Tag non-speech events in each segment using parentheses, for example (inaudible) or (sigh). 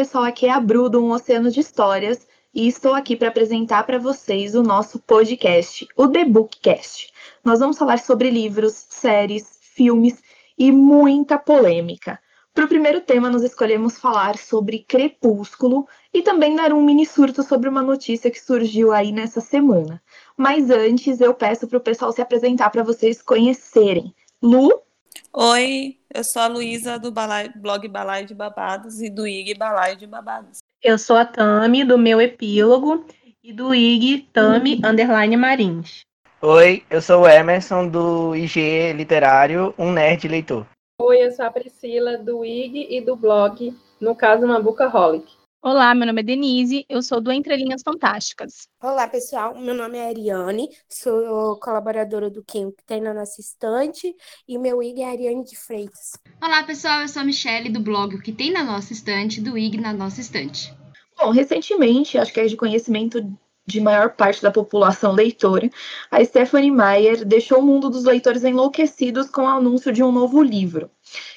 pessoal, aqui é a Bru do Um Oceano de Histórias e estou aqui para apresentar para vocês o nosso podcast, o The Bookcast. Nós vamos falar sobre livros, séries, filmes e muita polêmica. Para o primeiro tema, nós escolhemos falar sobre Crepúsculo e também dar um mini surto sobre uma notícia que surgiu aí nessa semana. Mas antes, eu peço para o pessoal se apresentar para vocês conhecerem. Lu? Oi, eu sou a Luísa do Balai, blog Balai de Babados e do IG Balai de Babados. Eu sou a Tami, do meu epílogo, e do IG Tami Underline Marins. Oi, eu sou o Emerson do IG Literário, um nerd leitor. Oi, eu sou a Priscila do IG e do blog, no caso, uma Bookaholic. Olá, meu nome é Denise, eu sou do Entre Linhas Fantásticas. Olá, pessoal, meu nome é Ariane, sou colaboradora do Quem Tem na Nossa Estante e meu IG é Ariane de Freitas. Olá, pessoal, eu sou a Michelle do blog O Que Tem na Nossa Estante, do IG na Nossa Estante. Bom, recentemente, acho que é de conhecimento de maior parte da população leitora, a Stephanie Meyer deixou o mundo dos leitores enlouquecidos com o anúncio de um novo livro.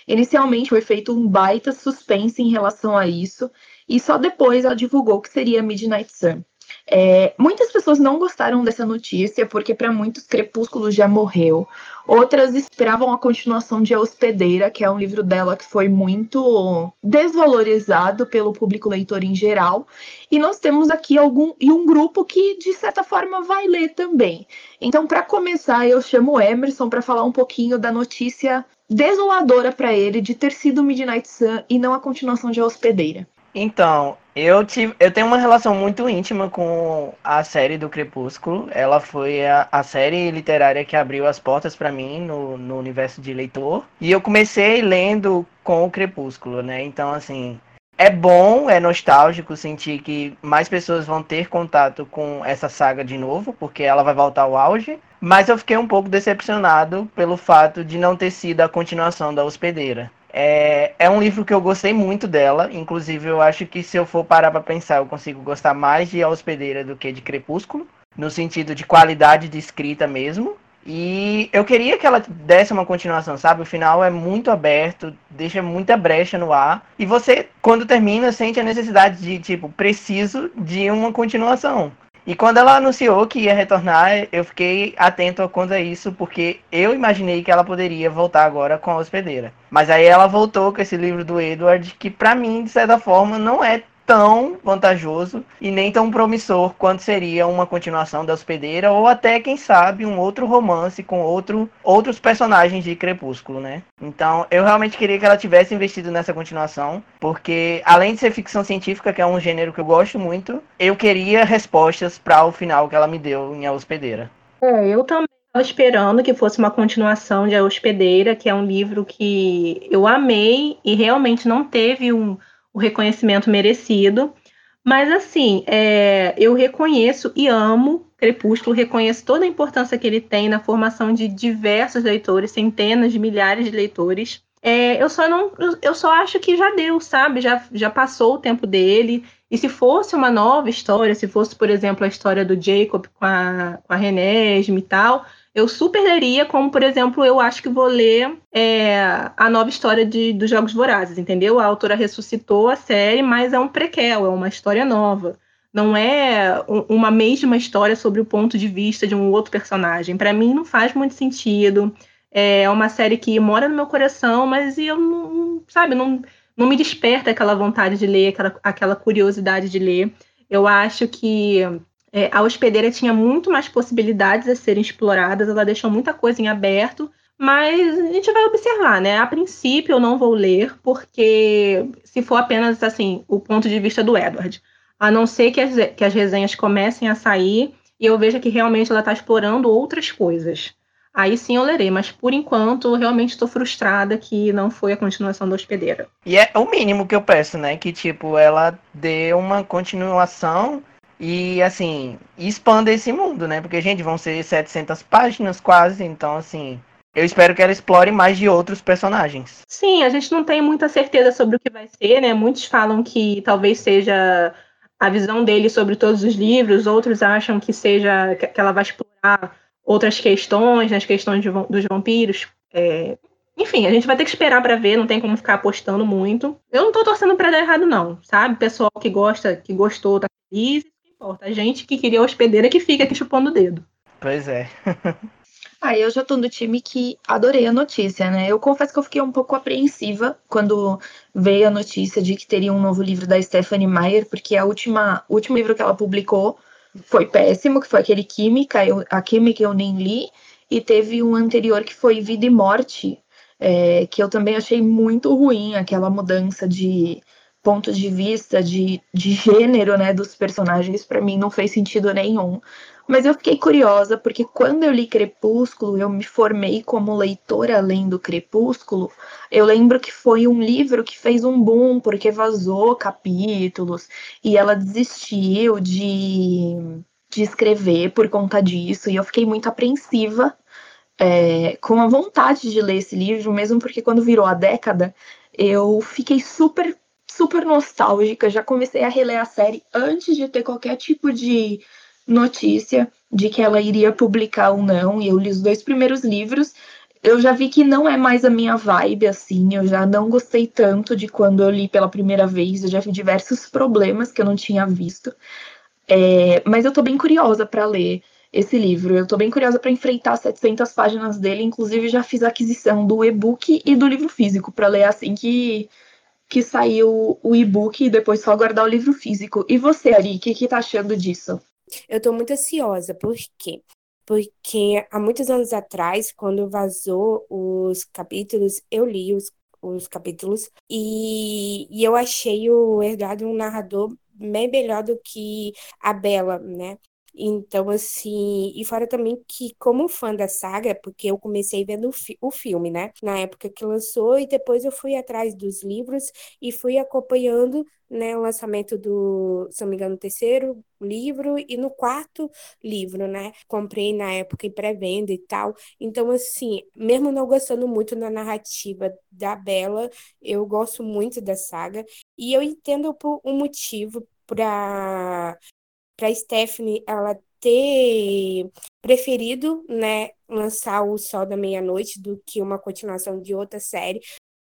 Inicialmente foi feito um baita suspense em relação a isso, e só depois ela divulgou que seria Midnight Sun. É, muitas pessoas não gostaram dessa notícia, porque para muitos Crepúsculo já morreu. Outras esperavam a continuação de A Hospedeira, que é um livro dela que foi muito desvalorizado pelo público leitor em geral. E nós temos aqui algum e um grupo que, de certa forma, vai ler também. Então, para começar, eu chamo o Emerson para falar um pouquinho da notícia desoladora para ele de ter sido Midnight Sun e não a continuação de A Hospedeira. Então, eu, tive, eu tenho uma relação muito íntima com a série do Crepúsculo. Ela foi a, a série literária que abriu as portas para mim no, no universo de leitor. E eu comecei lendo com o Crepúsculo, né? Então, assim, é bom, é nostálgico sentir que mais pessoas vão ter contato com essa saga de novo, porque ela vai voltar ao auge. Mas eu fiquei um pouco decepcionado pelo fato de não ter sido a continuação da hospedeira. É, é um livro que eu gostei muito dela. Inclusive, eu acho que se eu for parar para pensar, eu consigo gostar mais de A Hospedeira do que de Crepúsculo, no sentido de qualidade de escrita mesmo. E eu queria que ela desse uma continuação, sabe? O final é muito aberto, deixa muita brecha no ar. E você, quando termina, sente a necessidade de, tipo, preciso de uma continuação. E quando ela anunciou que ia retornar, eu fiquei atento quanto a isso, porque eu imaginei que ela poderia voltar agora com a hospedeira. Mas aí ela voltou com esse livro do Edward, que para mim, de certa forma, não é tão vantajoso e nem tão promissor quanto seria uma continuação da Hospedeira ou até, quem sabe, um outro romance com outro, outros personagens de Crepúsculo, né? Então, eu realmente queria que ela tivesse investido nessa continuação, porque além de ser ficção científica, que é um gênero que eu gosto muito, eu queria respostas para o final que ela me deu em A Hospedeira. É, eu também estava esperando que fosse uma continuação de A Hospedeira, que é um livro que eu amei e realmente não teve um o reconhecimento merecido. Mas, assim, é, eu reconheço e amo Crepúsculo, reconheço toda a importância que ele tem na formação de diversos leitores, centenas de milhares de leitores. É, eu só não, eu só acho que já deu, sabe? Já, já passou o tempo dele. E se fosse uma nova história, se fosse, por exemplo, a história do Jacob com a, com a Renesme e tal, eu super leria, como, por exemplo, eu acho que vou ler é, a nova história de, dos Jogos Vorazes, entendeu? A autora ressuscitou a série, mas é um prequel, é uma história nova. Não é uma mesma história sobre o ponto de vista de um outro personagem. Para mim, não faz muito sentido. É uma série que mora no meu coração, mas eu não, sabe, não, não me desperta aquela vontade de ler, aquela, aquela curiosidade de ler. Eu acho que é, a hospedeira tinha muito mais possibilidades a serem exploradas, ela deixou muita coisa em aberto, mas a gente vai observar, né? A princípio eu não vou ler, porque se for apenas assim, o ponto de vista do Edward, a não ser que as, que as resenhas comecem a sair e eu veja que realmente ela está explorando outras coisas. Aí sim eu lerei, mas por enquanto realmente estou frustrada que não foi a continuação da hospedeira. E é o mínimo que eu peço, né? Que tipo, ela dê uma continuação e, assim, expanda esse mundo, né? Porque, gente, vão ser 700 páginas quase, então, assim, eu espero que ela explore mais de outros personagens. Sim, a gente não tem muita certeza sobre o que vai ser, né? Muitos falam que talvez seja a visão dele sobre todos os livros, outros acham que seja que ela vai explorar outras questões, né? as questões de, dos vampiros, é, Enfim, a gente vai ter que esperar para ver, não tem como ficar apostando muito. Eu não tô torcendo para dar errado, não, sabe? Pessoal que gosta, que gostou, tá feliz, importa. A gente que queria hospedeira que fica aqui chupando o dedo. Pois é. (laughs) Ah, eu já tô no time que adorei a notícia, né? Eu confesso que eu fiquei um pouco apreensiva quando veio a notícia de que teria um novo livro da Stephanie Meyer, porque a última, o último livro que ela publicou foi péssimo, que foi aquele Química, eu, a Química eu nem li, e teve um anterior que foi Vida e Morte, é, que eu também achei muito ruim, aquela mudança de ponto de vista, de, de gênero, né, dos personagens, para mim não fez sentido nenhum. Mas eu fiquei curiosa, porque quando eu li Crepúsculo, eu me formei como leitora lendo Crepúsculo. Eu lembro que foi um livro que fez um boom, porque vazou capítulos, e ela desistiu de, de escrever por conta disso, e eu fiquei muito apreensiva é, com a vontade de ler esse livro, mesmo porque quando virou a década, eu fiquei super, super nostálgica. Já comecei a reler a série antes de ter qualquer tipo de notícia de que ela iria publicar ou não, e eu li os dois primeiros livros. Eu já vi que não é mais a minha vibe, assim, eu já não gostei tanto de quando eu li pela primeira vez, eu já vi diversos problemas que eu não tinha visto. É, mas eu tô bem curiosa para ler esse livro. Eu tô bem curiosa para enfrentar 700 páginas dele, inclusive já fiz a aquisição do e-book e do livro físico para ler assim que que saiu o e-book e depois só guardar o livro físico. E você, Ari, o que, que tá achando disso? Eu tô muito ansiosa, por quê? Porque há muitos anos atrás, quando vazou os capítulos, eu li os, os capítulos e, e eu achei o Herdado um narrador bem melhor do que a Bela, né? Então, assim, e fora também que, como fã da saga, porque eu comecei vendo o, fi o filme, né? Na época que lançou, e depois eu fui atrás dos livros e fui acompanhando né, o lançamento do, se não me engano, terceiro livro e no quarto livro, né? Comprei na época em pré-venda e tal. Então, assim, mesmo não gostando muito da narrativa da Bela, eu gosto muito da saga e eu entendo por um motivo para para Stephanie ela ter preferido, né, lançar o Sol da Meia-Noite do que uma continuação de outra série,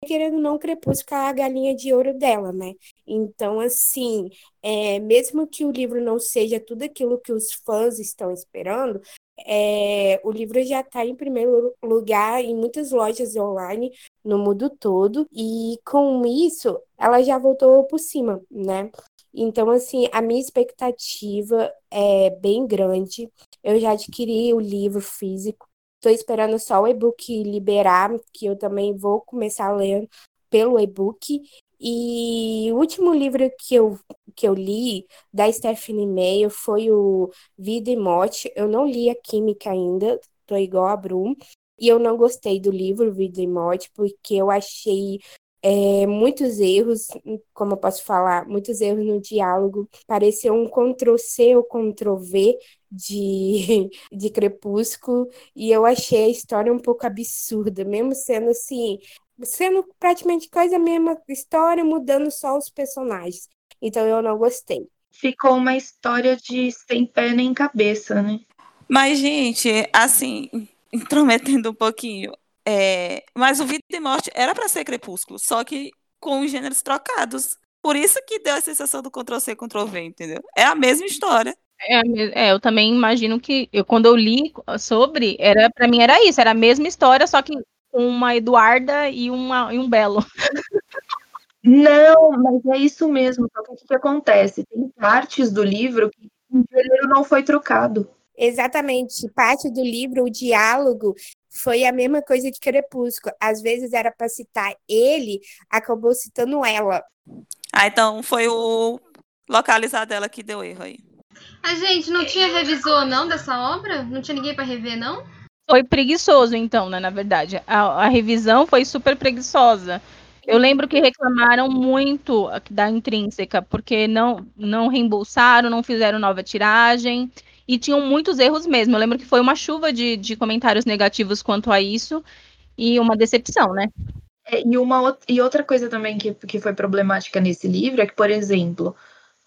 querendo não, Crepúsculo a galinha de ouro dela, né? Então, assim, é, mesmo que o livro não seja tudo aquilo que os fãs estão esperando, é, o livro já está em primeiro lugar em muitas lojas online no mundo todo, e com isso ela já voltou por cima, né? Então, assim, a minha expectativa é bem grande. Eu já adquiri o livro físico, estou esperando só o e-book liberar, que eu também vou começar a ler pelo e-book. E o último livro que eu, que eu li da Stephanie Meyer foi o Vida e Morte. Eu não li a Química ainda, tô igual a Brum. E eu não gostei do livro Vida e Morte, porque eu achei é, muitos erros, como eu posso falar, muitos erros no diálogo. Pareceu um Ctrl-C ou Ctrl-V de, (laughs) de Crepúsculo, e eu achei a história um pouco absurda, mesmo sendo assim, sendo praticamente quase a mesma história, mudando só os personagens. Então eu não gostei. Ficou uma história de sem pé nem cabeça, né? Mas, gente, assim, intrometendo um pouquinho, é, mas o Vida e Morte era para ser Crepúsculo, só que com os gêneros trocados. Por isso que deu a sensação do Ctrl-C, Ctrl-V, entendeu? É a mesma história. É, é, eu também imagino que eu, quando eu li sobre, era para mim era isso, era a mesma história, só que com uma Eduarda e, uma, e um Belo. (laughs) Não, mas é isso mesmo. Só que o que, que acontece? Tem partes do livro que o gênero não foi trocado. Exatamente. Parte do livro, o diálogo, foi a mesma coisa de Crepúsculo. Às vezes era para citar ele, acabou citando ela. Ah, então foi o localizar dela que deu erro aí. A gente não tinha revisor não dessa obra? Não tinha ninguém para rever não? Foi preguiçoso então, né, na verdade. A, a revisão foi super preguiçosa. Eu lembro que reclamaram muito da intrínseca, porque não, não reembolsaram, não fizeram nova tiragem e tinham muitos erros mesmo. Eu lembro que foi uma chuva de, de comentários negativos quanto a isso e uma decepção, né? É, e, uma, e outra coisa também que, que foi problemática nesse livro é que, por exemplo,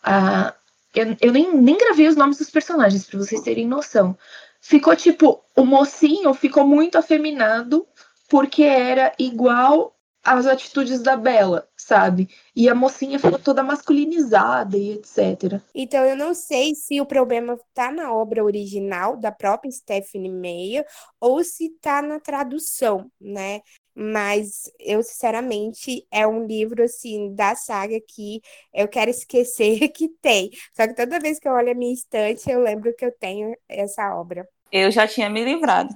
a, eu, eu nem, nem gravei os nomes dos personagens, para vocês terem noção. Ficou tipo, o mocinho ficou muito afeminado porque era igual às atitudes da Bella, sabe? E a mocinha ficou toda masculinizada e etc. Então eu não sei se o problema tá na obra original da própria Stephanie Meyer ou se tá na tradução, né? Mas eu, sinceramente, é um livro assim da saga que eu quero esquecer (laughs) que tem. Só que toda vez que eu olho a minha estante, eu lembro que eu tenho essa obra. Eu já tinha me livrado.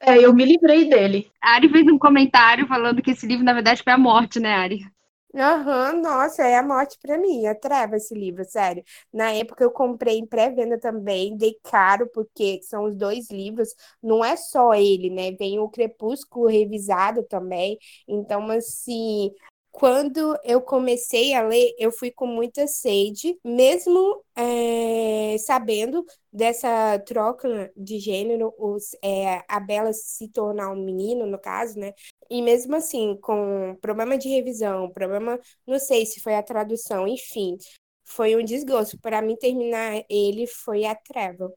É, eu me livrei dele. A Ari fez um comentário falando que esse livro, na verdade, foi a morte, né, Ari? Aham, nossa, é a morte pra mim, é treva esse livro, sério. Na época eu comprei em pré-venda também, dei caro, porque são os dois livros, não é só ele, né? Vem o Crepúsculo revisado também. Então, assim, quando eu comecei a ler, eu fui com muita sede, mesmo é, sabendo dessa troca de gênero, os, é, a Bela se tornar um menino, no caso, né? E mesmo assim, com problema de revisão, problema, não sei se foi a tradução, enfim, foi um desgosto. Para mim, terminar ele foi a treva.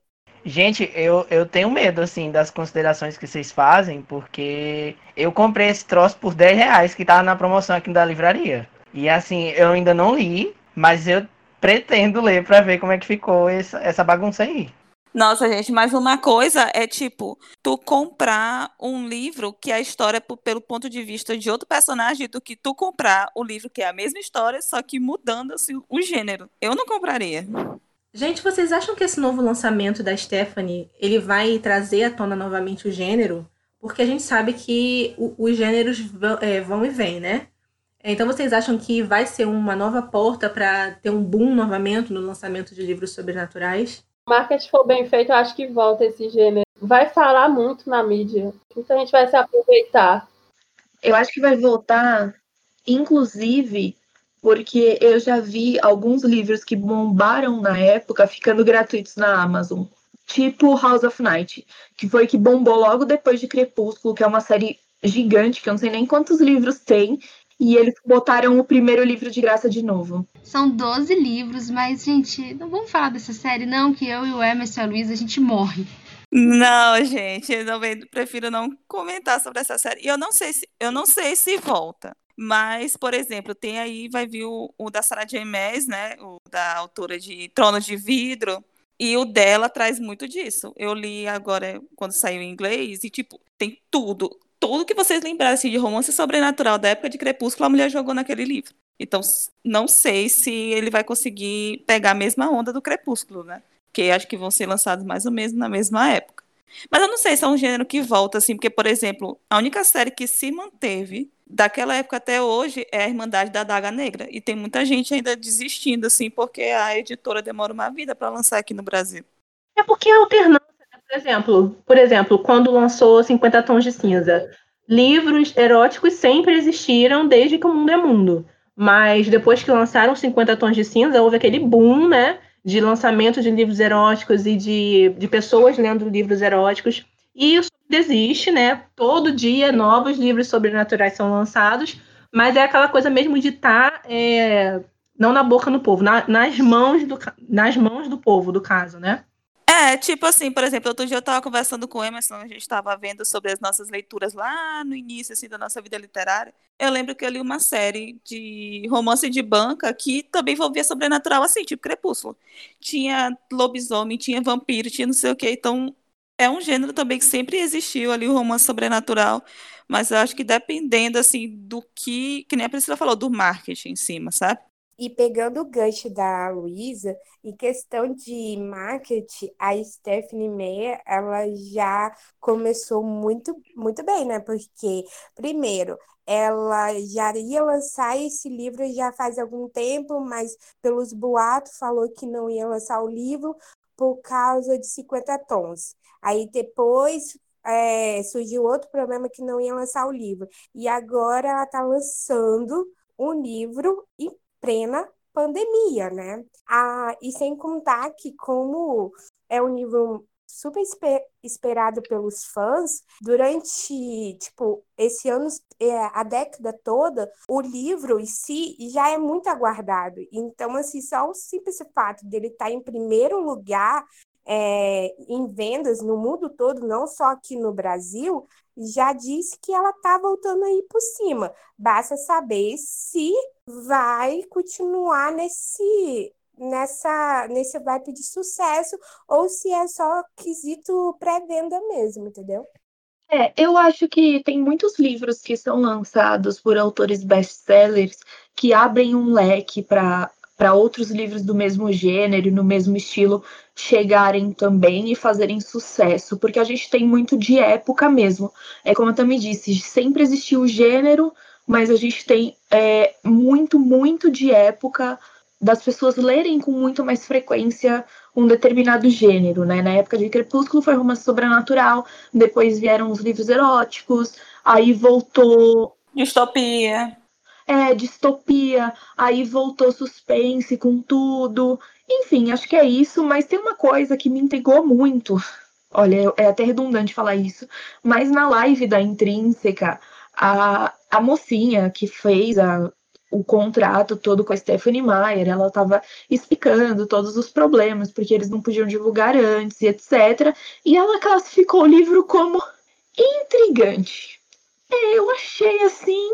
Gente, eu, eu tenho medo, assim, das considerações que vocês fazem, porque eu comprei esse troço por 10 reais que tava na promoção aqui da livraria. E assim, eu ainda não li, mas eu pretendo ler para ver como é que ficou essa, essa bagunça aí. Nossa, gente, mas uma coisa é tipo, tu comprar um livro que a história é pelo ponto de vista de outro personagem do que tu comprar o livro que é a mesma história, só que mudando assim, o gênero. Eu não compraria. Gente, vocês acham que esse novo lançamento da Stephanie, ele vai trazer à tona novamente o gênero? Porque a gente sabe que o, os gêneros vão, é, vão e vêm, né? Então vocês acham que vai ser uma nova porta para ter um boom novamente no lançamento de livros sobrenaturais? Marketing for bem feito, eu acho que volta esse gênero. Vai falar muito na mídia. Muita gente vai se aproveitar. Eu acho que vai voltar, inclusive, porque eu já vi alguns livros que bombaram na época ficando gratuitos na Amazon. Tipo House of Night, que foi que bombou logo depois de Crepúsculo, que é uma série gigante, que eu não sei nem quantos livros tem, e eles botaram o primeiro livro de graça de novo. São 12 livros, mas, gente, não vamos falar dessa série, não, que eu e o Emerson e a Luísa, a gente morre. Não, gente, eu não, prefiro não comentar sobre essa série. E eu não sei se eu não sei se volta. Mas, por exemplo, tem aí, vai vir o, o da Sarah J. Maas, né? O da autora de Trono de Vidro. E o dela traz muito disso. Eu li agora, quando saiu em inglês, e, tipo, tem tudo. Tudo que vocês lembrarem assim, de romance sobrenatural da época de Crepúsculo, a mulher jogou naquele livro. Então, não sei se ele vai conseguir pegar a mesma onda do Crepúsculo, né? Porque acho que vão ser lançados mais ou menos na mesma época. Mas eu não sei se é um gênero que volta, assim, porque, por exemplo, a única série que se manteve daquela época até hoje é a Irmandade da Daga Negra. E tem muita gente ainda desistindo, assim, porque a editora demora uma vida para lançar aqui no Brasil. É porque é alternância? Por exemplo, por exemplo, quando lançou 50 Tons de Cinza, livros eróticos sempre existiram desde que o mundo é mundo. Mas depois que lançaram 50 Tons de Cinza, houve aquele boom, né? De lançamento de livros eróticos e de, de pessoas lendo livros eróticos. E isso existe, né? Todo dia novos livros sobrenaturais são lançados, mas é aquela coisa mesmo de estar tá, é, não na boca do povo, na, nas, mãos do, nas mãos do povo, do caso, né? É, tipo assim, por exemplo, outro dia eu estava conversando com o Emerson, a gente estava vendo sobre as nossas leituras lá no início assim, da nossa vida literária. Eu lembro que eu li uma série de romance de banca que também envolvia sobrenatural, assim, tipo Crepúsculo. Tinha lobisomem, tinha vampiro, tinha não sei o quê. Então, é um gênero também que sempre existiu ali, o romance sobrenatural, mas eu acho que dependendo, assim, do que, que nem a Priscila falou, do marketing em cima, sabe? E pegando o gancho da Luísa, em questão de marketing, a Stephanie Meyer, ela já começou muito, muito bem, né? Porque, primeiro, ela já ia lançar esse livro já faz algum tempo, mas pelos boatos falou que não ia lançar o livro por causa de 50 tons. Aí depois é, surgiu outro problema que não ia lançar o livro. E agora ela está lançando um livro plena pandemia, né? Ah, e sem contar que como é um livro super esperado pelos fãs durante tipo esse ano é, a década toda o livro em si já é muito aguardado então assim só o simples fato dele estar tá em primeiro lugar é, em vendas no mundo todo, não só aqui no Brasil, já disse que ela tá voltando aí por cima. Basta saber se vai continuar nesse nessa nesse vibe de sucesso ou se é só quesito pré-venda mesmo, entendeu? É, eu acho que tem muitos livros que são lançados por autores best-sellers que abrem um leque para para outros livros do mesmo gênero, no mesmo estilo, chegarem também e fazerem sucesso, porque a gente tem muito de época mesmo. É como eu também disse, sempre existiu o gênero, mas a gente tem é, muito, muito de época das pessoas lerem com muito mais frequência um determinado gênero, né? Na época de Crepúsculo foi romance sobrenatural, depois vieram os livros eróticos, aí voltou Distopia. É, distopia, aí voltou suspense com tudo. Enfim, acho que é isso, mas tem uma coisa que me intrigou muito. Olha, é até redundante falar isso, mas na live da Intrínseca, a, a mocinha que fez a, o contrato todo com a Stephanie Meyer, ela estava explicando todos os problemas, porque eles não podiam divulgar antes e etc. E ela classificou o livro como intrigante. É, eu achei assim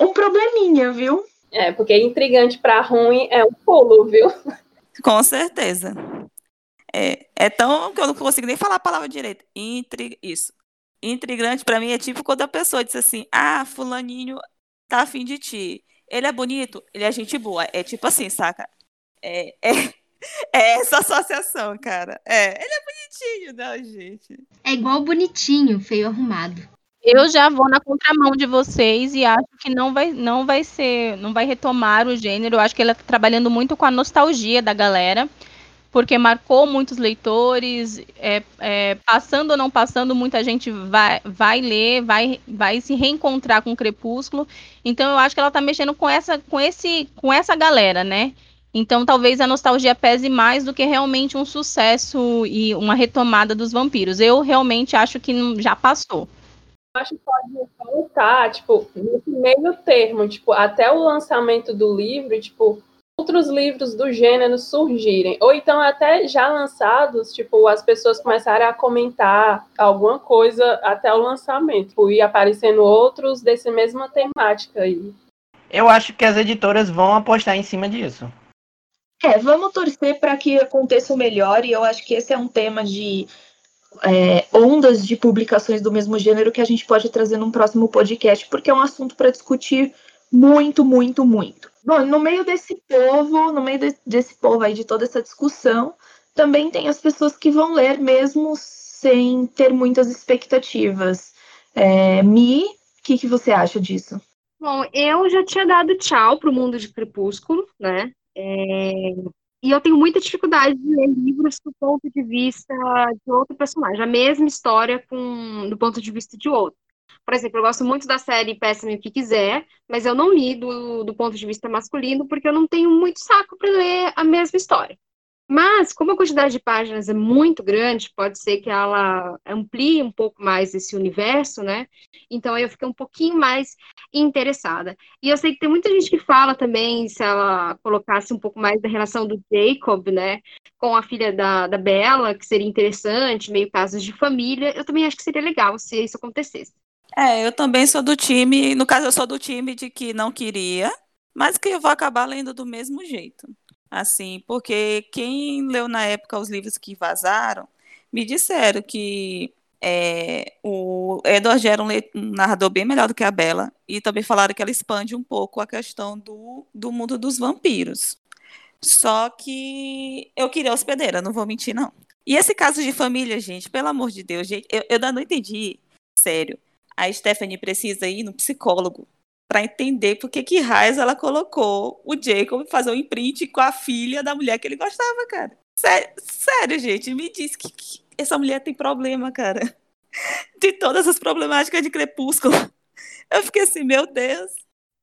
um probleminha, viu? É, porque intrigante para ruim é um pulo, viu? Com certeza. É, é tão que eu não consigo nem falar a palavra direito. Intri... Isso. Intrigante para mim é tipo quando a pessoa diz assim: Ah, fulaninho tá afim de ti. Ele é bonito, ele é gente boa. É tipo assim, saca? É, é, (laughs) é essa associação, cara. É, ele é bonitinho, não, gente. É igual bonitinho, feio arrumado. Eu já vou na contramão de vocês e acho que não vai, não vai ser, não vai retomar o gênero. Eu acho que ela está trabalhando muito com a nostalgia da galera, porque marcou muitos leitores. É, é, passando ou não passando, muita gente vai, vai ler, vai, vai se reencontrar com o Crepúsculo. Então eu acho que ela está mexendo com essa, com esse, com essa galera, né? Então talvez a nostalgia pese mais do que realmente um sucesso e uma retomada dos vampiros. Eu realmente acho que já passou acho que pode voltar, tipo, nesse meio termo, tipo, até o lançamento do livro, tipo, outros livros do gênero surgirem. Ou então até já lançados, tipo, as pessoas começarem a comentar alguma coisa até o lançamento. Tipo, e aparecendo outros desse mesma temática aí. Eu acho que as editoras vão apostar em cima disso. É, vamos torcer para que aconteça o melhor, e eu acho que esse é um tema de é, ondas de publicações do mesmo gênero que a gente pode trazer num próximo podcast, porque é um assunto para discutir muito, muito, muito. Bom, no meio desse povo, no meio de, desse povo aí, de toda essa discussão, também tem as pessoas que vão ler mesmo sem ter muitas expectativas. É, Mi, o que, que você acha disso? Bom, eu já tinha dado tchau pro mundo de Crepúsculo, né? É, e eu tenho muita dificuldade de ler livros do ponto de vista de outro personagem, a mesma história com, do ponto de vista de outro. Por exemplo, eu gosto muito da série Peça-me o que quiser, mas eu não li do, do ponto de vista masculino porque eu não tenho muito saco para ler a mesma história. Mas, como a quantidade de páginas é muito grande, pode ser que ela amplie um pouco mais esse universo, né? Então eu fiquei um pouquinho mais interessada. E eu sei que tem muita gente que fala também se ela colocasse um pouco mais da relação do Jacob, né? Com a filha da, da Bella, que seria interessante, meio casos de família. Eu também acho que seria legal se isso acontecesse. É, eu também sou do time, no caso eu sou do time de que não queria, mas que eu vou acabar lendo do mesmo jeito. Assim, porque quem leu na época os livros que vazaram, me disseram que é, o Edward era um, um, narrador bem melhor do que a Bella, e também falaram que ela expande um pouco a questão do, do mundo dos vampiros. Só que eu queria hospedeira, não vou mentir, não. E esse caso de família, gente, pelo amor de Deus, gente, eu, eu ainda não entendi. Sério. A Stephanie precisa ir no psicólogo para entender por que que Raiz ela colocou o Jacob fazer um imprint com a filha da mulher que ele gostava, cara. Sério, sério gente, me diz que, que essa mulher tem problema, cara. (laughs) De todas as problemáticas de Crepúsculo. (laughs) Eu fiquei assim, meu Deus.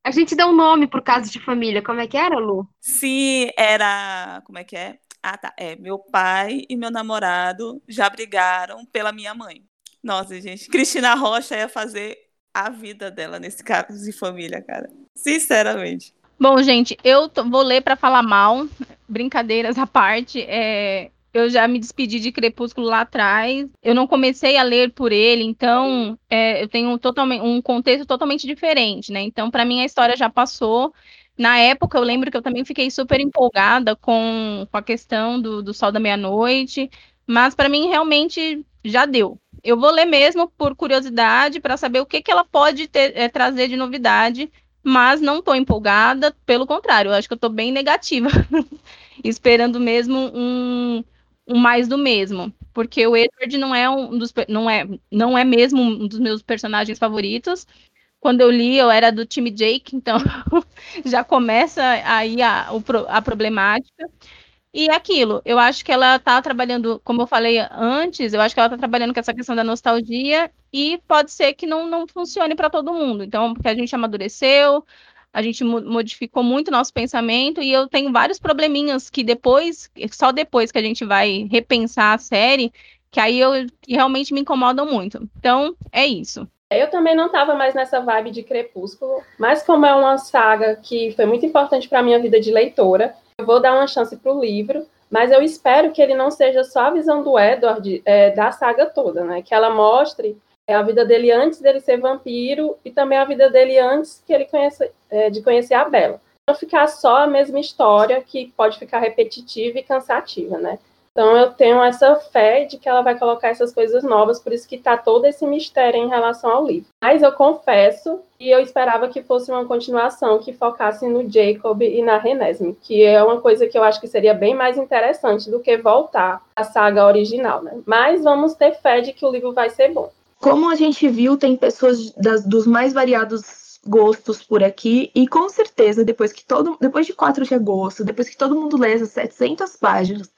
A gente deu um nome pro caso de família. Como é que era, Lu? Sim, era. Como é que é? Ah, tá. É, meu pai e meu namorado já brigaram pela minha mãe. Nossa, gente. Cristina Rocha ia fazer a vida dela nesse caso de família, cara. Sinceramente. Bom, gente, eu vou ler para falar mal, brincadeiras à parte. É, eu já me despedi de Crepúsculo lá atrás. Eu não comecei a ler por ele, então é, eu tenho um, totalmente, um contexto totalmente diferente, né? Então, para mim, a história já passou. Na época, eu lembro que eu também fiquei super empolgada com, com a questão do, do Sol da Meia-Noite, mas para mim, realmente, já deu. Eu vou ler mesmo por curiosidade, para saber o que, que ela pode ter, é, trazer de novidade, mas não estou empolgada, pelo contrário, eu acho que eu estou bem negativa, (laughs) esperando mesmo um, um mais do mesmo, porque o Edward não é um dos não é não é mesmo um dos meus personagens favoritos. Quando eu li, eu era do time Jake, então (laughs) já começa aí a, a problemática. E aquilo, eu acho que ela está trabalhando, como eu falei antes, eu acho que ela está trabalhando com essa questão da nostalgia e pode ser que não, não funcione para todo mundo. Então, porque a gente amadureceu, a gente modificou muito nosso pensamento e eu tenho vários probleminhas que depois, só depois que a gente vai repensar a série, que aí eu que realmente me incomodam muito. Então, é isso. Eu também não estava mais nessa vibe de Crepúsculo, mas como é uma saga que foi muito importante para minha vida de leitora, eu vou dar uma chance para o livro, mas eu espero que ele não seja só a visão do Edward é, da saga toda, né? Que ela mostre é a vida dele antes dele ser vampiro e também a vida dele antes que ele conhece, é, de conhecer a Bela. Não ficar só a mesma história que pode ficar repetitiva e cansativa, né? Então eu tenho essa fé de que ela vai colocar essas coisas novas, por isso que está todo esse mistério em relação ao livro. Mas eu confesso que eu esperava que fosse uma continuação que focasse no Jacob e na Renesme, que é uma coisa que eu acho que seria bem mais interessante do que voltar à saga original, né? Mas vamos ter fé de que o livro vai ser bom. Como a gente viu, tem pessoas das, dos mais variados gostos por aqui e com certeza depois que todo depois de 4 de agosto, depois que todo mundo lê as 700 páginas,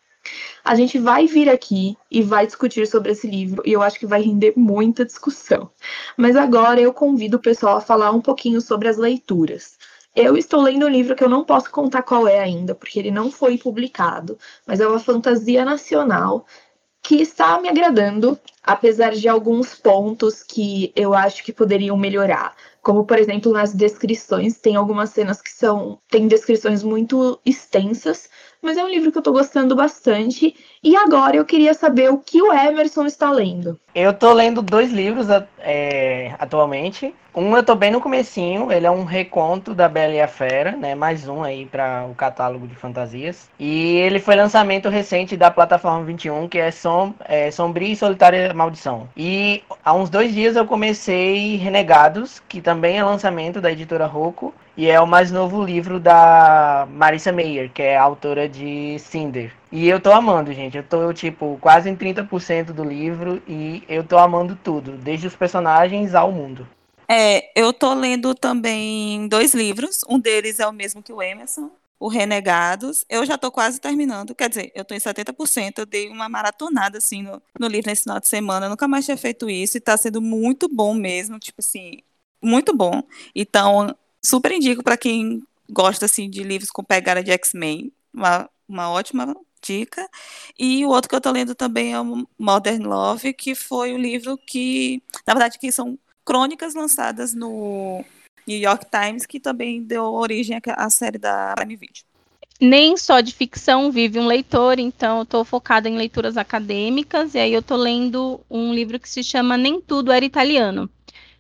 a gente vai vir aqui e vai discutir sobre esse livro e eu acho que vai render muita discussão. Mas agora eu convido o pessoal a falar um pouquinho sobre as leituras. Eu estou lendo um livro que eu não posso contar qual é ainda, porque ele não foi publicado, mas é uma fantasia nacional que está me agradando, apesar de alguns pontos que eu acho que poderiam melhorar. Como, por exemplo, nas descrições, tem algumas cenas que são. tem descrições muito extensas, mas é um livro que eu tô gostando bastante. E agora eu queria saber o que o Emerson está lendo. Eu tô lendo dois livros é, atualmente. Um eu tô bem no comecinho, ele é um reconto da Bela e a Fera, né? Mais um aí para o catálogo de fantasias. E ele foi lançamento recente da plataforma 21, que é, som, é Sombria e Solitária Maldição. E há uns dois dias eu comecei Renegados, que também é lançamento da editora Rocco. E é o mais novo livro da Marissa Meyer, que é autora de Cinder. E eu tô amando, gente. Eu tô, tipo, quase em 30% do livro e eu tô amando tudo, desde os personagens ao mundo. É, eu tô lendo também dois livros. Um deles é o mesmo que o Emerson, o Renegados. Eu já tô quase terminando. Quer dizer, eu tô em 70%. Eu dei uma maratonada, assim, no, no livro nesse final de semana. Eu nunca mais tinha feito isso e tá sendo muito bom mesmo. Tipo assim, muito bom. Então, super indico para quem gosta assim de livros com pegada de X-Men, uma, uma ótima dica. E o outro que eu estou lendo também é o Modern Love, que foi o livro que, na verdade, que são crônicas lançadas no New York Times, que também deu origem à série da Prime Video. Nem só de ficção vive um leitor, então eu estou focada em leituras acadêmicas, e aí eu estou lendo um livro que se chama Nem Tudo Era Italiano,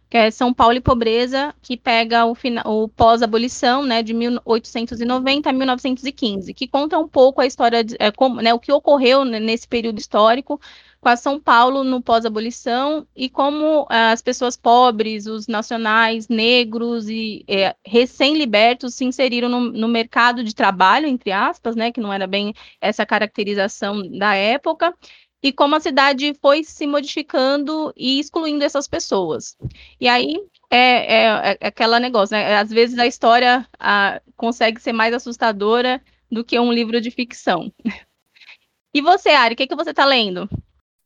que é São Paulo e Pobreza, que pega o, o pós-abolição, né, de 1890 a 1915, que conta um pouco a história, de, é, como, né, o que ocorreu nesse período histórico com a São Paulo no pós-abolição e como é, as pessoas pobres, os nacionais, negros e é, recém-libertos se inseriram no, no, mercado de trabalho, entre aspas, né, que não era bem essa caracterização da época, e como a cidade foi se modificando e excluindo essas pessoas. E aí é, é, é aquela negócio, né? Às vezes a história a, consegue ser mais assustadora do que um livro de ficção. (laughs) E você, Ari, o que, que você está lendo?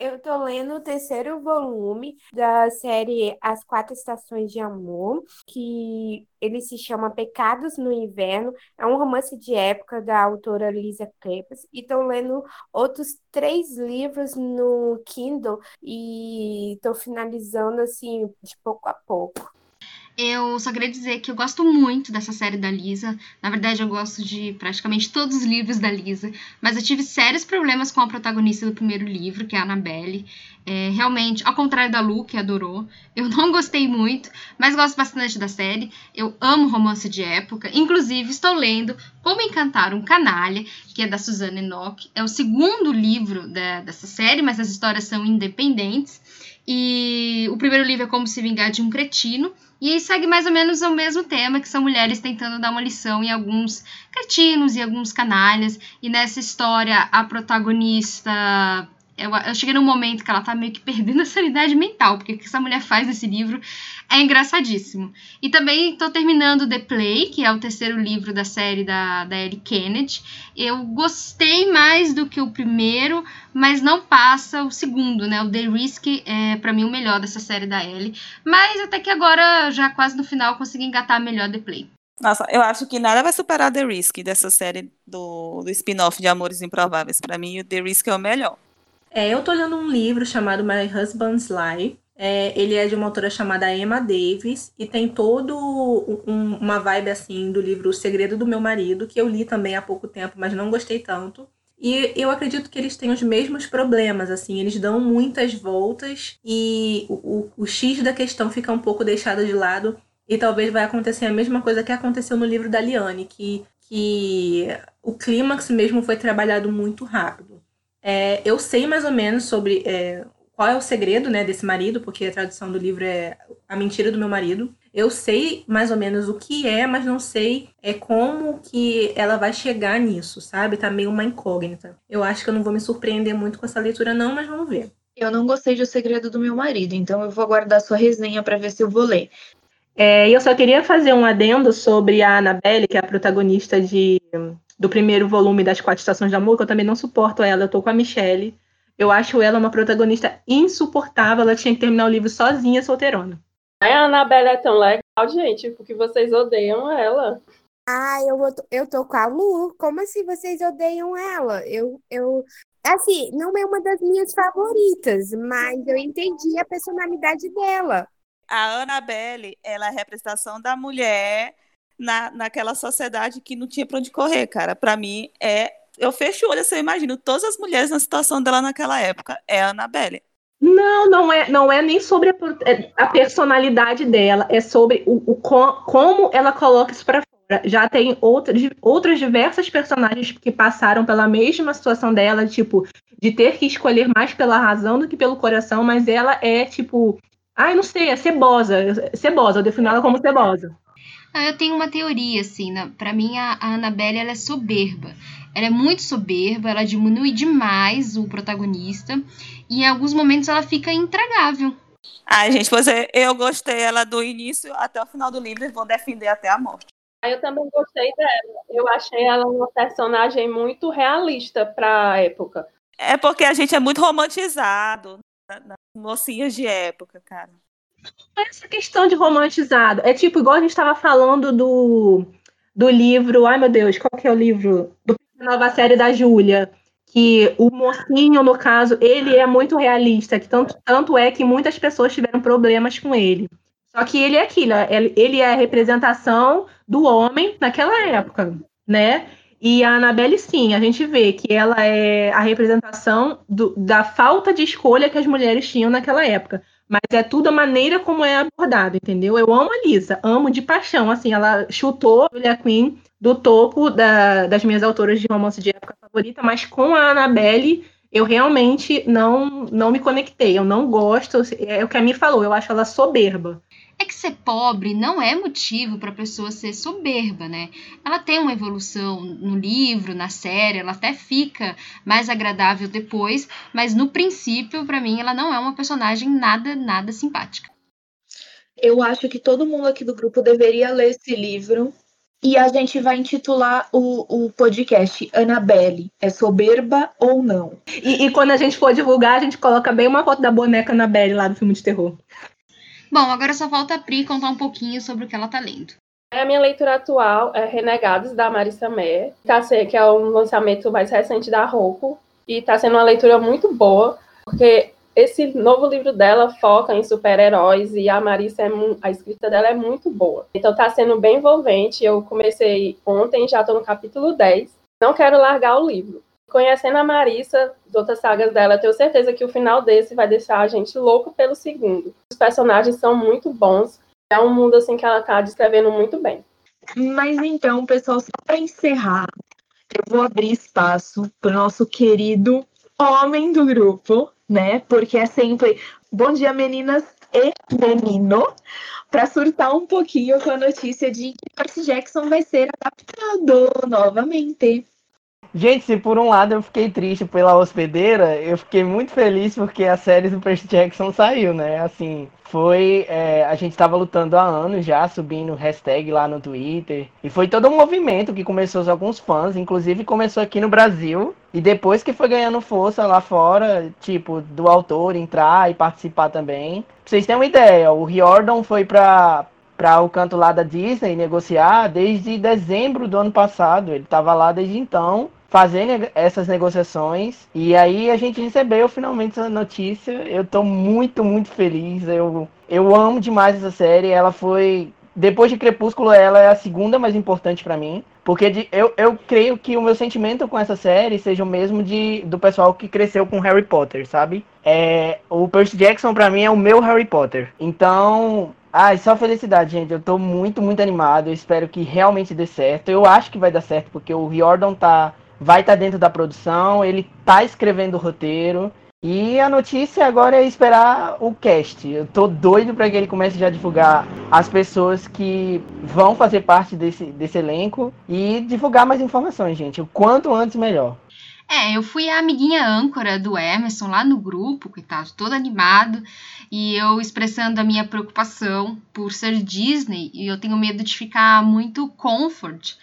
Eu tô lendo o terceiro volume da série As Quatro Estações de Amor, que ele se chama Pecados no Inverno. É um romance de época da autora Lisa Kleypas. E tô lendo outros três livros no Kindle e tô finalizando assim de pouco a pouco. Eu só queria dizer que eu gosto muito dessa série da Lisa. Na verdade, eu gosto de praticamente todos os livros da Lisa. Mas eu tive sérios problemas com a protagonista do primeiro livro, que é a Annabelle. É, realmente, ao contrário da Lu, que adorou, eu não gostei muito, mas gosto bastante da série. Eu amo romance de época. Inclusive, estou lendo Como Encantar um Canalha, que é da Suzanne Enoch. É o segundo livro da, dessa série, mas as histórias são independentes. E o primeiro livro é Como Se Vingar de um Cretino. E aí segue mais ou menos o mesmo tema, que são mulheres tentando dar uma lição em alguns cretinos e alguns canalhas. E nessa história, a protagonista eu, eu, cheguei num momento que ela tá meio que perdendo a sanidade mental, porque o que essa mulher faz nesse livro é engraçadíssimo. E também tô terminando The Play, que é o terceiro livro da série da, da Ellie Kennedy. Eu gostei mais do que o primeiro, mas não passa o segundo, né? O The Risk é para mim o melhor dessa série da Ellie. Mas até que agora, já quase no final, consegui engatar melhor The Play. Nossa, eu acho que nada vai superar The Risk dessa série do, do spin-off de Amores Improváveis. Para mim, o The Risk é o melhor. É, eu tô lendo um livro chamado My Husband's Lie. É, ele é de uma autora chamada Emma Davis e tem todo um, uma vibe assim do livro O Segredo do Meu Marido, que eu li também há pouco tempo, mas não gostei tanto. E eu acredito que eles têm os mesmos problemas, assim, eles dão muitas voltas e o, o, o X da questão fica um pouco deixado de lado. E talvez vai acontecer a mesma coisa que aconteceu no livro da Liane, que, que o clímax mesmo foi trabalhado muito rápido. É, eu sei mais ou menos sobre é, qual é o segredo né, desse marido, porque a tradução do livro é A Mentira do Meu Marido. Eu sei mais ou menos o que é, mas não sei é como que ela vai chegar nisso, sabe? Tá meio uma incógnita. Eu acho que eu não vou me surpreender muito com essa leitura, não, mas vamos ver. Eu não gostei de O Segredo do Meu Marido, então eu vou aguardar sua resenha para ver se eu vou ler. É, eu só queria fazer um adendo sobre a Annabelle, que é a protagonista de do primeiro volume das Quatro Estações de Amor, que eu também não suporto ela, eu tô com a Michelle. Eu acho ela uma protagonista insuportável, ela tinha que terminar o livro sozinha, solteirona. A Anabela é tão legal, gente, porque vocês odeiam ela. Ah, eu, eu tô com a Lu. Como assim vocês odeiam ela? Eu, eu, assim, não é uma das minhas favoritas, mas eu entendi a personalidade dela. A Annabelle, ela é a representação da mulher na, naquela sociedade que não tinha para onde correr, cara. Para mim, é. Eu fecho o olho, assim, eu imagino todas as mulheres na situação dela naquela época. É a Annabelle. Não, não é, não é nem sobre a, é, a personalidade dela, é sobre o, o como ela coloca isso para fora. Já tem outras, outras diversas personagens que passaram pela mesma situação dela, tipo, de ter que escolher mais pela razão do que pelo coração, mas ela é tipo, ai, não sei, é cebosa, cebosa, eu defino ela como cebosa. Ah, eu tenho uma teoria, assim, né? para mim a, a Annabelle ela é soberba. Ela é muito soberba, ela diminui demais o protagonista e em alguns momentos ela fica intragável. Ai, gente, pois é, eu gostei ela do início até o final do livro e vou defender até a morte. Eu também gostei dela. Eu achei ela uma personagem muito realista para a época. É porque a gente é muito romantizado nas mocinhas de época, cara essa questão de romantizado. É tipo, igual a gente estava falando do, do livro. Ai, meu Deus, qual que é o livro? Do nova série da Júlia. Que o mocinho, no caso, ele é muito realista. Que tanto, tanto é que muitas pessoas tiveram problemas com ele. Só que ele é aquilo, ele é a representação do homem naquela época, né? E a Annabelle, sim, a gente vê que ela é a representação do, da falta de escolha que as mulheres tinham naquela época. Mas é tudo a maneira como é abordado, entendeu? Eu amo a Lisa, amo de paixão. Assim, ela chutou Julia Quinn do topo da, das minhas autoras de romance de época favorita, mas com a Annabelle eu realmente não, não me conectei. Eu não gosto. É o que a Mi falou, eu acho ela soberba é que ser pobre não é motivo para a pessoa ser soberba, né? Ela tem uma evolução no livro, na série, ela até fica mais agradável depois, mas no princípio, para mim, ela não é uma personagem nada, nada simpática. Eu acho que todo mundo aqui do grupo deveria ler esse livro. E a gente vai intitular o, o podcast Annabelle, é soberba ou não? E, e, quando a gente for divulgar, a gente coloca bem uma foto da boneca Annabelle lá do filme de terror. Bom, agora só falta a Pri contar um pouquinho sobre o que ela tá lendo. A minha leitura atual é Renegados, da Marissa Mer, tá que é um lançamento mais recente da Roku, e tá sendo uma leitura muito boa, porque esse novo livro dela foca em super-heróis e a Marissa, é, a escrita dela é muito boa. Então tá sendo bem envolvente. Eu comecei ontem, já tô no capítulo 10. Não quero largar o livro. Conhecendo a Marissa, as outras sagas dela, tenho certeza que o final desse vai deixar a gente louco pelo segundo. Os personagens são muito bons. É um mundo assim que ela tá descrevendo muito bem. Mas então, pessoal, só para encerrar, eu vou abrir espaço para o nosso querido homem do grupo, né? Porque é sempre bom dia, meninas e menino, para surtar um pouquinho com a notícia de que Percy Jackson vai ser adaptado novamente. Gente, se por um lado eu fiquei triste pela hospedeira, eu fiquei muito feliz porque a série do Percy Jackson saiu, né? Assim, foi. É, a gente estava lutando há anos já, subindo hashtag lá no Twitter. E foi todo um movimento que começou com alguns fãs, inclusive começou aqui no Brasil. E depois que foi ganhando força lá fora, tipo, do autor entrar e participar também. Pra vocês terem uma ideia, o Riordan foi pra, para o canto lá da Disney negociar desde dezembro do ano passado. Ele estava lá desde então fazendo essas negociações. E aí a gente recebeu finalmente essa notícia. Eu tô muito, muito feliz. Eu, eu amo demais essa série. Ela foi. Depois de Crepúsculo, ela é a segunda mais importante para mim. Porque de, eu, eu creio que o meu sentimento com essa série seja o mesmo de, do pessoal que cresceu com Harry Potter, sabe? É, o Percy Jackson para mim é o meu Harry Potter. Então, Ai, só felicidade, gente. Eu tô muito, muito animado. Eu espero que realmente dê certo. Eu acho que vai dar certo, porque o Riordan tá vai estar tá dentro da produção, ele tá escrevendo o roteiro. E a notícia agora é esperar o cast. Eu tô doido para que ele comece já a divulgar as pessoas que vão fazer parte desse, desse elenco e divulgar mais informações, gente. O quanto antes, melhor. É, eu fui a amiguinha âncora do Emerson lá no grupo, coitado, todo animado, e eu expressando a minha preocupação por ser Disney, e eu tenho medo de ficar muito comfort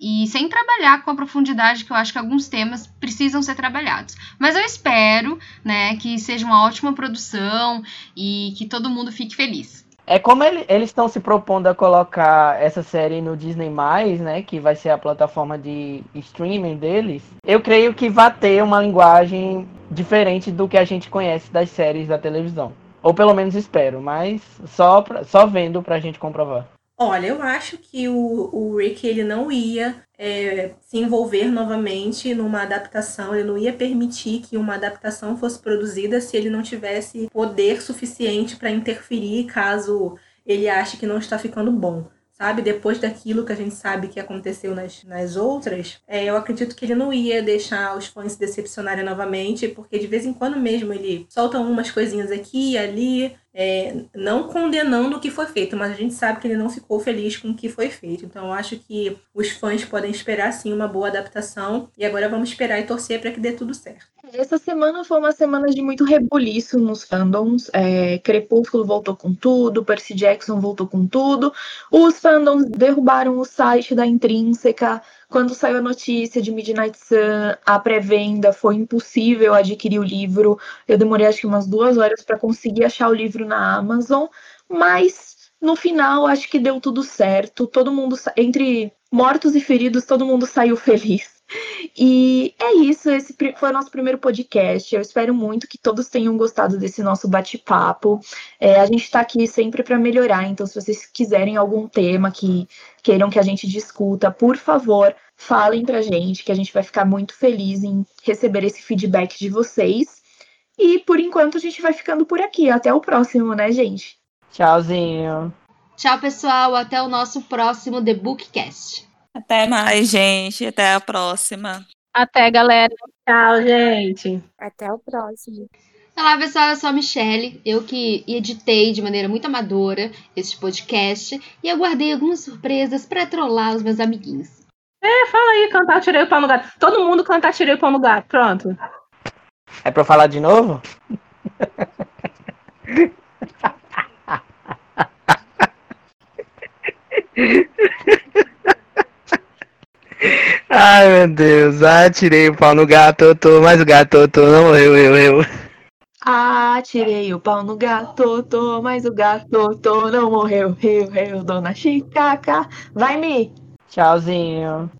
e sem trabalhar com a profundidade que eu acho que alguns temas precisam ser trabalhados. Mas eu espero, né, que seja uma ótima produção e que todo mundo fique feliz. É como ele, eles estão se propondo a colocar essa série no Disney+, né, que vai ser a plataforma de streaming deles. Eu creio que vai ter uma linguagem diferente do que a gente conhece das séries da televisão. Ou pelo menos espero, mas só, pra, só vendo pra gente comprovar. Olha, eu acho que o, o Rick ele não ia é, se envolver novamente numa adaptação, ele não ia permitir que uma adaptação fosse produzida se ele não tivesse poder suficiente para interferir caso ele ache que não está ficando bom sabe? Depois daquilo que a gente sabe que aconteceu nas, nas outras, é, eu acredito que ele não ia deixar os fãs se decepcionarem novamente, porque de vez em quando mesmo ele solta umas coisinhas aqui e ali, é, não condenando o que foi feito, mas a gente sabe que ele não ficou feliz com o que foi feito. Então eu acho que os fãs podem esperar sim uma boa adaptação e agora vamos esperar e torcer para que dê tudo certo. Essa semana foi uma semana de muito rebuliço nos fandoms. É, Crepúsculo voltou com tudo, Percy Jackson voltou com tudo. Os fandoms derrubaram o site da Intrínseca. Quando saiu a notícia de Midnight Sun, a pré-venda foi impossível adquirir o livro. Eu demorei acho que umas duas horas para conseguir achar o livro na Amazon, mas no final acho que deu tudo certo. Todo mundo, entre mortos e feridos, todo mundo saiu feliz. E é isso, esse foi o nosso primeiro podcast. Eu espero muito que todos tenham gostado desse nosso bate-papo. É, a gente está aqui sempre para melhorar, então se vocês quiserem algum tema que queiram que a gente discuta, por favor, falem pra gente, que a gente vai ficar muito feliz em receber esse feedback de vocês. E por enquanto a gente vai ficando por aqui. Até o próximo, né, gente? Tchauzinho. Tchau, pessoal. Até o nosso próximo The Bookcast. Até mais, gente. Até a próxima. Até, galera. Tchau, gente. Até o próximo. Olá, pessoal. Eu sou a Michelle. Eu que editei de maneira muito amadora este podcast e aguardei algumas surpresas para trollar os meus amiguinhos. É, fala aí, cantar tirei o pau no gato. Todo mundo cantar tirei o pau no gato. Pronto. É pra eu falar de novo? (laughs) Ai meu Deus, ah, tirei o pau no gato, tô, mas o gato tô, não morreu, eu, eu. Ah, tirei o pau no gato, tô, mas o gato tô, não morreu, eu, eu, dona Chicaca. Vai, Mi! Tchauzinho.